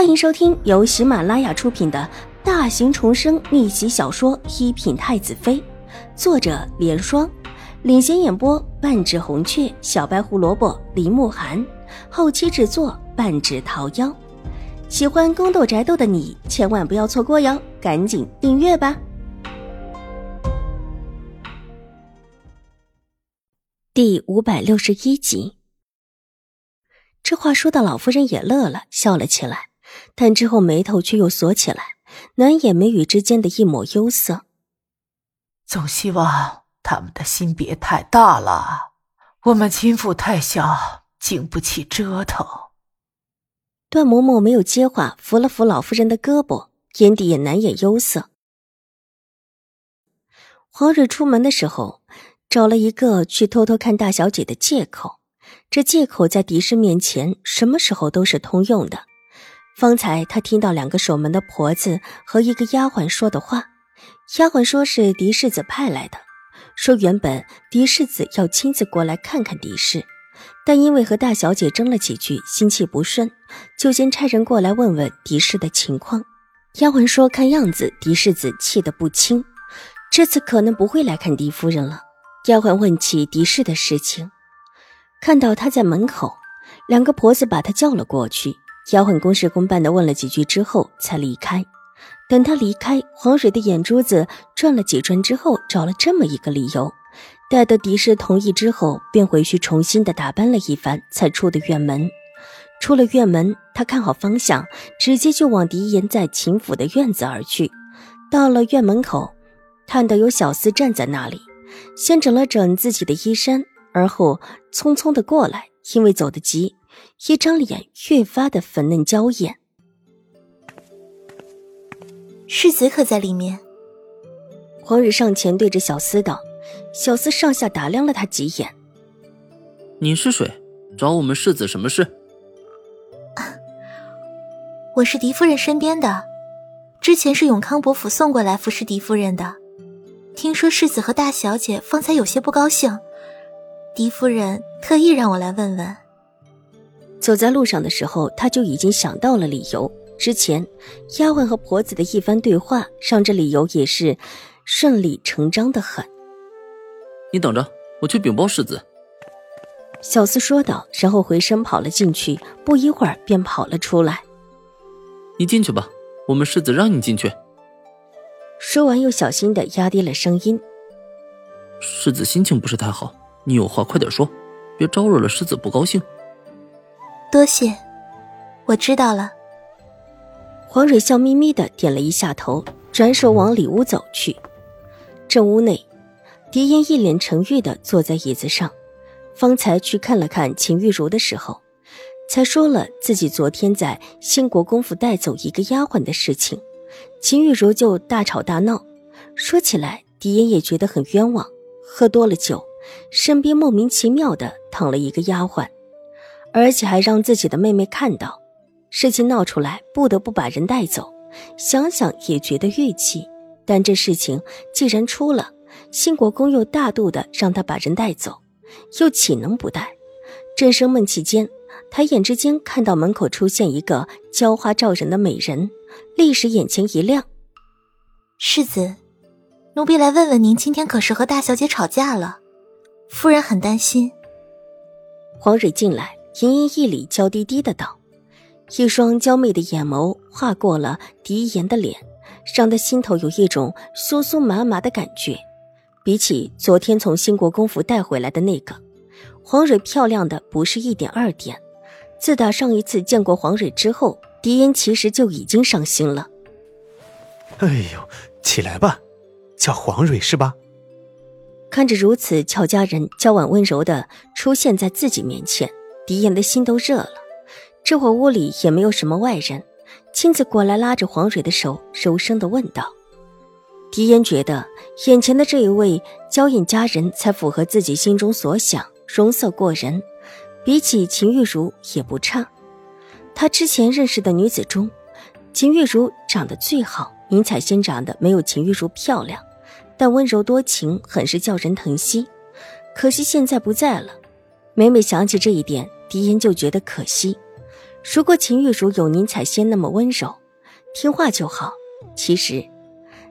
欢迎收听由喜马拉雅出品的大型重生逆袭小说《一品太子妃》，作者：莲霜，领衔演播：半指红雀、小白胡萝卜、林慕寒，后期制作：半指桃夭。喜欢宫斗宅斗的你千万不要错过哟，赶紧订阅吧！第五百六十一集，这话说的老夫人也乐了，笑了起来。但之后眉头却又锁起来，难掩眉宇之间的一抹忧色。总希望他们的心别太大了，我们亲府太小，经不起折腾。段嬷嬷没有接话，扶了扶老夫人的胳膊，眼底也难掩忧色。黄蕊出门的时候，找了一个去偷偷看大小姐的借口，这借口在狄氏面前，什么时候都是通用的。方才他听到两个守门的婆子和一个丫鬟说的话，丫鬟说是狄世子派来的，说原本狄世子要亲自过来看看狄氏，但因为和大小姐争了几句，心气不顺，就先差人过来问问狄氏的情况。丫鬟说看样子狄世子气得不轻，这次可能不会来看狄夫人了。丫鬟问起狄氏的事情，看到他在门口，两个婆子把他叫了过去。丫鬟公事公办的问了几句之后，才离开。等他离开，黄蕊的眼珠子转了几转之后，找了这么一个理由，待得狄氏同意之后，便回去重新的打扮了一番，才出的院门。出了院门，他看好方向，直接就往狄言在秦府的院子而去。到了院门口，看到有小厮站在那里，先整了整自己的衣衫，而后匆匆的过来，因为走得急。一张脸越发的粉嫩娇艳，世子可在里面？黄日上前对着小厮道：“小厮上下打量了他几眼。你是谁？找我们世子什么事？”我是狄夫人身边的，之前是永康伯府送过来服侍狄夫人的。听说世子和大小姐方才有些不高兴，狄夫人特意让我来问问。走在路上的时候，他就已经想到了理由。之前丫鬟和婆子的一番对话，让这理由也是顺理成章的很。你等着，我去禀报世子。小厮说道，然后回身跑了进去，不一会儿便跑了出来。你进去吧，我们世子让你进去。说完，又小心的压低了声音：“世子心情不是太好，你有话快点说，别招惹了世子不高兴。”多谢，我知道了。黄蕊笑眯眯的点了一下头，转手往里屋走去。正屋内，狄言一脸沉郁的坐在椅子上。方才去看了看秦玉茹的时候，才说了自己昨天在兴国公府带走一个丫鬟的事情。秦玉茹就大吵大闹。说起来，狄言也觉得很冤枉。喝多了酒，身边莫名其妙的躺了一个丫鬟。而且还让自己的妹妹看到，事情闹出来，不得不把人带走。想想也觉得郁气。但这事情既然出了，兴国公又大度的让他把人带走，又岂能不带？正生闷气间，抬眼之间看到门口出现一个娇花照人的美人，立时眼前一亮。世子，奴婢来问问您，今天可是和大小姐吵架了？夫人很担心。黄蕊进来。盈盈一礼，娇滴滴的道：“一双娇媚的眼眸划过了狄言的脸，让他心头有一种酥酥麻麻的感觉。比起昨天从兴国公府带回来的那个黄蕊，漂亮的不是一点二点。自打上一次见过黄蕊之后，狄言其实就已经上心了。哎呦，起来吧，叫黄蕊是吧？”看着如此俏佳人，娇婉温柔的出现在自己面前。狄言的心都热了，这会屋里也没有什么外人，亲自过来拉着黄蕊的手，柔声的问道：“狄言觉得眼前的这一位娇艳佳人才符合自己心中所想，容色过人，比起秦玉茹也不差。他之前认识的女子中，秦玉茹长得最好，宁采仙长得没有秦玉茹漂亮，但温柔多情，很是叫人疼惜。可惜现在不在了。”每每想起这一点。狄言就觉得可惜，如果秦玉茹有宁采仙那么温柔、听话就好。其实，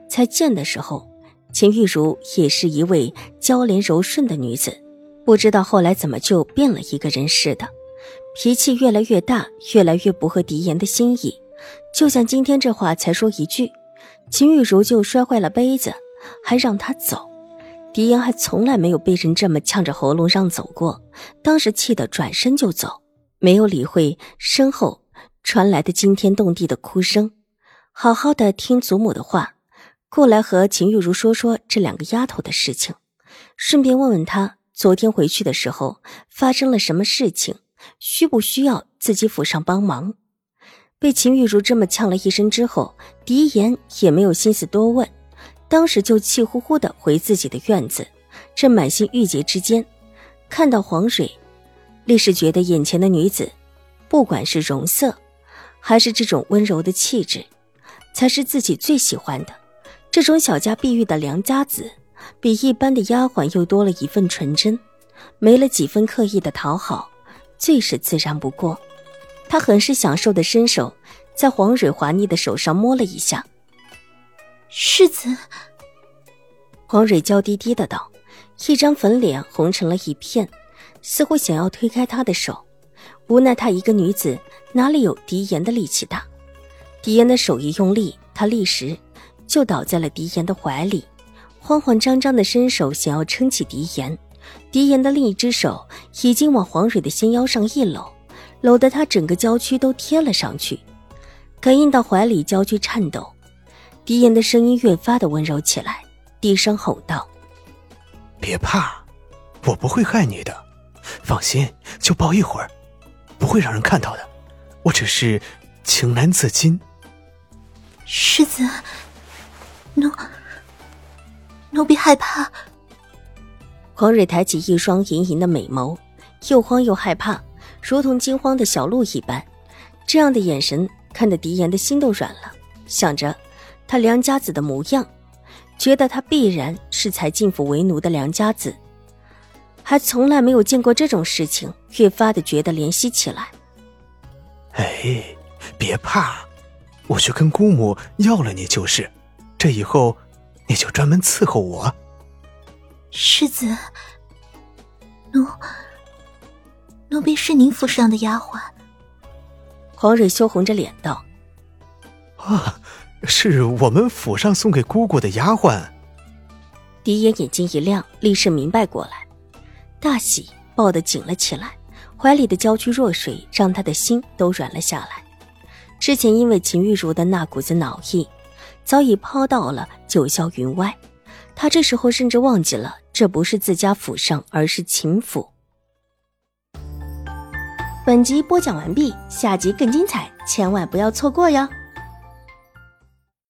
才见的时候，秦玉茹也是一位娇怜柔顺的女子，不知道后来怎么就变了一个人似的，脾气越来越大，越来越不合狄言的心意。就像今天这话才说一句，秦玉茹就摔坏了杯子，还让他走。狄言还从来没有被人这么呛着喉咙让走过，当时气得转身就走，没有理会身后传来的惊天动地的哭声，好好的听祖母的话，过来和秦玉茹说说这两个丫头的事情，顺便问问她昨天回去的时候发生了什么事情，需不需要自己府上帮忙。被秦玉茹这么呛了一声之后，狄言也没有心思多问。当时就气呼呼的回自己的院子，正满心郁结之间，看到黄蕊，立时觉得眼前的女子，不管是容色，还是这种温柔的气质，才是自己最喜欢的。这种小家碧玉的良家子，比一般的丫鬟又多了一份纯真，没了几分刻意的讨好，最是自然不过。他很是享受的伸手，在黄蕊滑腻的手上摸了一下。世子，黄蕊娇滴滴的道，一张粉脸红成了一片，似乎想要推开他的手，无奈她一个女子哪里有狄言的力气大？狄言的手一用力，她立时就倒在了狄言的怀里，慌慌张张的伸手想要撑起狄言，狄言的另一只手已经往黄蕊的纤腰上一搂，搂得她整个娇躯都贴了上去，感应到怀里娇躯颤抖。狄言的声音越发的温柔起来，低声吼道：“别怕，我不会害你的，放心，就抱一会儿，不会让人看到的。我只是情难自禁。”世子，奴奴婢害怕。黄蕊抬起一双盈盈的美眸，又慌又害怕，如同惊慌的小鹿一般。这样的眼神看得狄言的心都软了，想着。他良家子的模样，觉得他必然是才进府为奴的良家子，还从来没有见过这种事情，越发的觉得怜惜起来。哎，别怕，我去跟姑母要了你就是，这以后你就专门伺候我。世子，奴奴婢是您府上的丫鬟。黄蕊羞红着脸道：“啊。”是我们府上送给姑姑的丫鬟。狄言眼睛一亮，立时明白过来，大喜，抱得紧了起来，怀里的娇躯若水，让他的心都软了下来。之前因为秦玉茹的那股子恼意，早已抛到了九霄云外。他这时候甚至忘记了，这不是自家府上，而是秦府。本集播讲完毕，下集更精彩，千万不要错过哟。